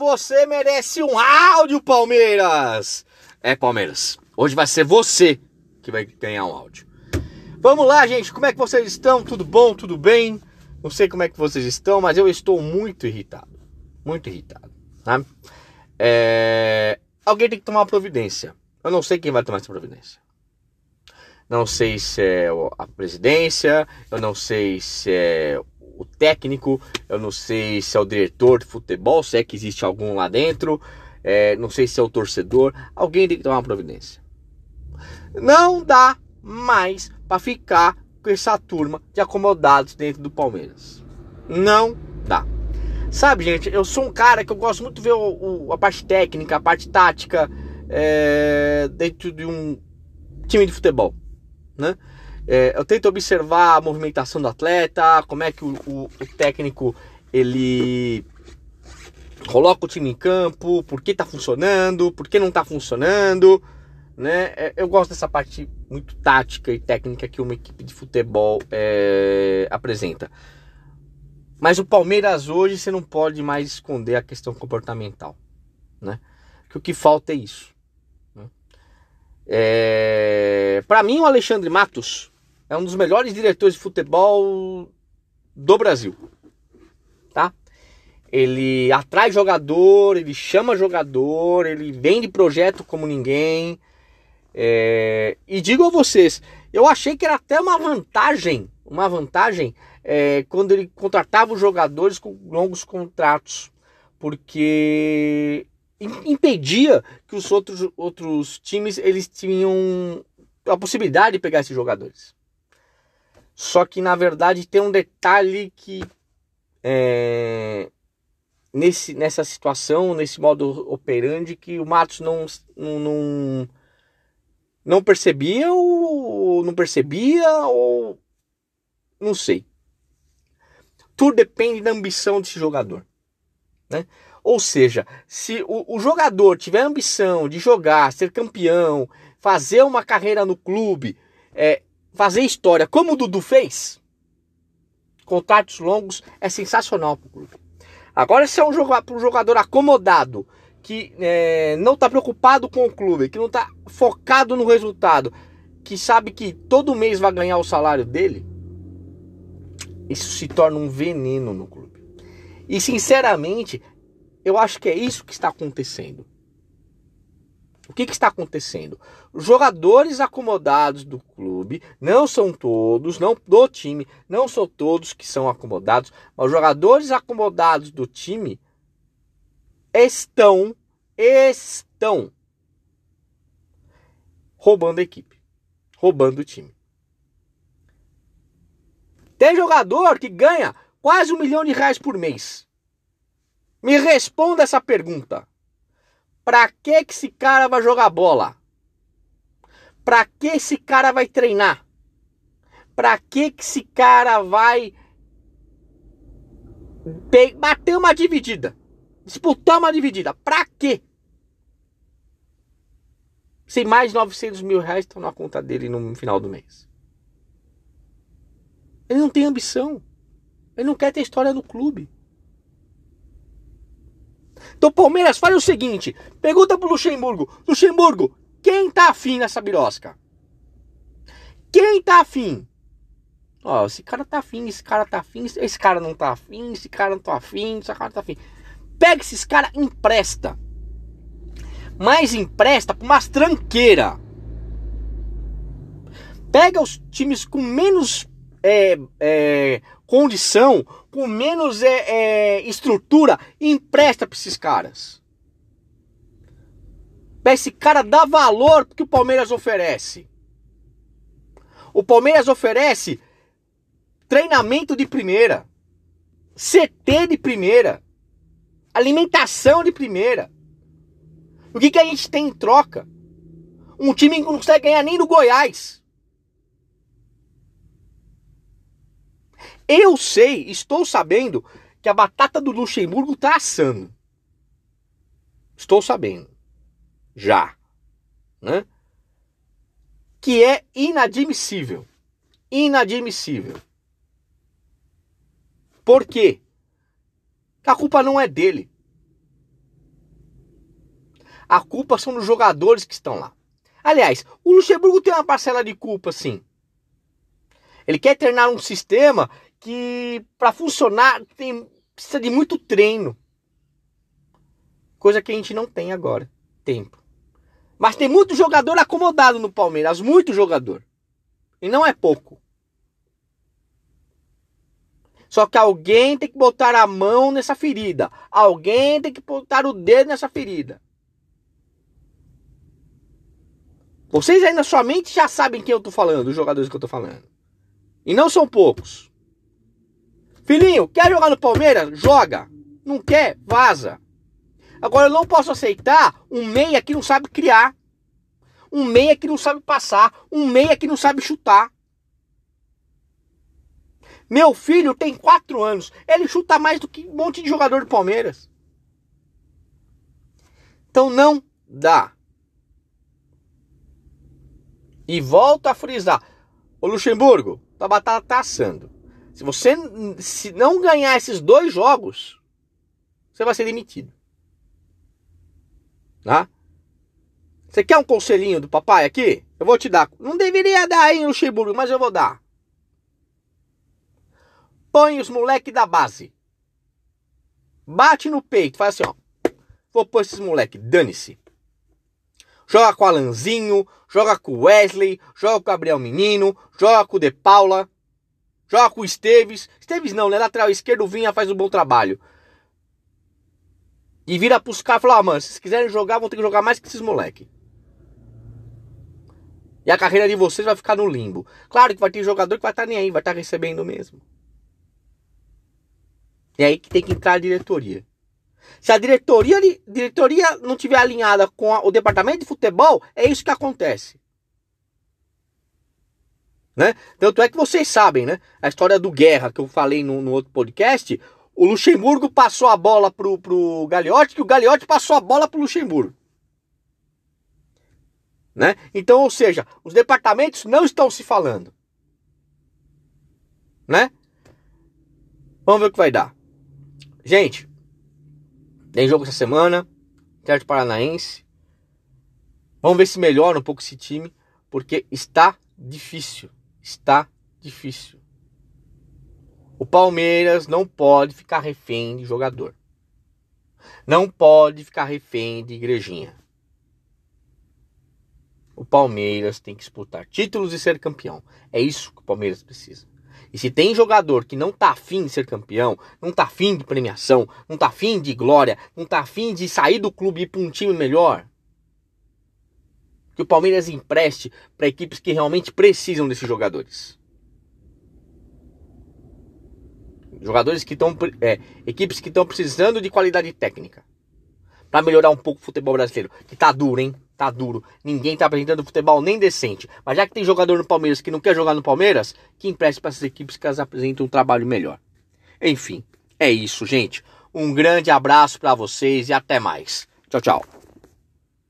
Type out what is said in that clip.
você merece um áudio, Palmeiras! É, Palmeiras, hoje vai ser você que vai ganhar um áudio. Vamos lá, gente, como é que vocês estão? Tudo bom? Tudo bem? Não sei como é que vocês estão, mas eu estou muito irritado. Muito irritado, tá? É... Alguém tem que tomar uma providência. Eu não sei quem vai tomar essa providência. Não sei se é a presidência, eu não sei se é o técnico, eu não sei se é o diretor de futebol, se é que existe algum lá dentro, é, não sei se é o torcedor, alguém tem que tomar uma providência. Não dá mais para ficar com essa turma de acomodados dentro do Palmeiras. Não dá. Sabe, gente, eu sou um cara que eu gosto muito de ver o, o, a parte técnica, a parte tática é, dentro de um time de futebol, né? É, eu tento observar a movimentação do atleta, como é que o, o, o técnico ele coloca o time em campo, por que tá funcionando, por que não tá funcionando, né? É, eu gosto dessa parte muito tática e técnica que uma equipe de futebol é, apresenta. Mas o Palmeiras hoje você não pode mais esconder a questão comportamental, né? Que o que falta é isso. É... Para mim, o Alexandre Matos é um dos melhores diretores de futebol do Brasil, tá? Ele atrai jogador, ele chama jogador, ele vende projeto como ninguém. É... E digo a vocês, eu achei que era até uma vantagem, uma vantagem é, quando ele contratava os jogadores com longos contratos, porque impedia que os outros, outros times eles tinham a possibilidade de pegar esses jogadores. Só que na verdade tem um detalhe que é, nesse, nessa situação, nesse modo operandi, que o Matos não, não, não, não percebia ou não percebia ou não sei. Tudo depende da ambição desse jogador. Né? Ou seja, se o, o jogador tiver ambição de jogar, ser campeão, fazer uma carreira no clube, é, fazer história como o Dudu fez, contratos longos é sensacional para o clube. Agora, se é um jogador, um jogador acomodado, que é, não está preocupado com o clube, que não está focado no resultado, que sabe que todo mês vai ganhar o salário dele, isso se torna um veneno no clube. E sinceramente, eu acho que é isso que está acontecendo. O que, que, está acontecendo? Os jogadores acomodados do clube, não são todos, não do time, não são todos que são acomodados, mas os jogadores acomodados do time estão, estão roubando a equipe, roubando o time. Tem jogador que ganha quase um milhão de reais por mês. Me responda essa pergunta. Pra que, que esse cara vai jogar bola? Pra que esse cara vai treinar? Pra que, que esse cara vai bater uma dividida? Disputar uma dividida? Pra quê? Se mais de 900 mil reais estão na conta dele no final do mês. Ele não tem ambição. Ele não quer ter história no clube. Então, Palmeiras, faz o seguinte: pergunta pro Luxemburgo: Luxemburgo, quem tá afim nessa birosca? Quem tá afim? Ó, esse cara tá afim, esse cara tá afim, esse cara não tá afim, esse cara não tá afim, esse cara tá afim. Pega esses caras, empresta. Mas empresta pra umas tranqueira. Pega os times com menos é, é, condição, com menos é, é estrutura, empresta para esses caras. Pra esse cara dar valor que o Palmeiras oferece. O Palmeiras oferece treinamento de primeira, CT de primeira, alimentação de primeira. O que, que a gente tem em troca? Um time que não consegue ganhar nem do Goiás. Eu sei, estou sabendo que a batata do Luxemburgo está assando. Estou sabendo. Já. Né? Que é inadmissível. Inadmissível. Por quê? Que a culpa não é dele. A culpa são dos jogadores que estão lá. Aliás, o Luxemburgo tem uma parcela de culpa, sim. Ele quer treinar um sistema que, para funcionar, tem, precisa de muito treino. Coisa que a gente não tem agora. Tempo. Mas tem muito jogador acomodado no Palmeiras. Muito jogador. E não é pouco. Só que alguém tem que botar a mão nessa ferida. Alguém tem que botar o dedo nessa ferida. Vocês aí na sua mente já sabem quem eu tô falando, os jogadores que eu tô falando. E não são poucos. Filhinho, quer jogar no Palmeiras? Joga. Não quer? Vaza. Agora eu não posso aceitar um meia que não sabe criar. Um meia que não sabe passar. Um meia que não sabe chutar. Meu filho tem 4 anos. Ele chuta mais do que um monte de jogador do Palmeiras. Então não dá. E volto a frisar. Ô Luxemburgo, tua batata tá assando. Se você se não ganhar esses dois jogos, você vai ser demitido. Tá? Você quer um conselhinho do papai aqui? Eu vou te dar. Não deveria dar, hein, Luxemburgo, mas eu vou dar. Põe os moleque da base. Bate no peito, faz assim, ó. Vou pôr esses moleque, dane-se. Joga com o Alanzinho, joga com o Wesley, joga com o Gabriel Menino, joga com o De Paula, joga com o Esteves. Esteves não, né? Lateral esquerdo, Vinha faz um bom trabalho. E vira pros caras e fala, ah, mano, se vocês quiserem jogar, vão ter que jogar mais que esses moleque. E a carreira de vocês vai ficar no limbo. Claro que vai ter jogador que vai estar tá nem aí, vai estar tá recebendo mesmo. É aí que tem que entrar a diretoria. Se a diretoria, diretoria não tiver alinhada com a, o departamento de futebol, é isso que acontece. Né? Tanto é que vocês sabem, né? A história do Guerra que eu falei no, no outro podcast. O Luxemburgo passou a bola pro, pro Gagliotti, que o Gagliotti passou a bola pro Luxemburgo. Né? Então, ou seja, os departamentos não estão se falando. Né? Vamos ver o que vai dar. Gente, tem jogo essa semana, Atlético Paranaense. Vamos ver se melhora um pouco esse time, porque está difícil, está difícil. O Palmeiras não pode ficar refém de jogador. Não pode ficar refém de igrejinha. O Palmeiras tem que disputar títulos e ser campeão. É isso que o Palmeiras precisa. E se tem jogador que não tá afim de ser campeão, não tá afim de premiação, não tá afim de glória, não tá afim de sair do clube e ir para um time melhor, que o Palmeiras empreste para equipes que realmente precisam desses jogadores. Jogadores que estão. É, equipes que estão precisando de qualidade técnica. Para melhorar um pouco o futebol brasileiro. Que tá duro, hein? tá duro. Ninguém tá apresentando futebol nem decente. Mas já que tem jogador no Palmeiras que não quer jogar no Palmeiras, que empreste para essas equipes que elas apresentam um trabalho melhor. Enfim, é isso, gente. Um grande abraço para vocês e até mais. Tchau, tchau.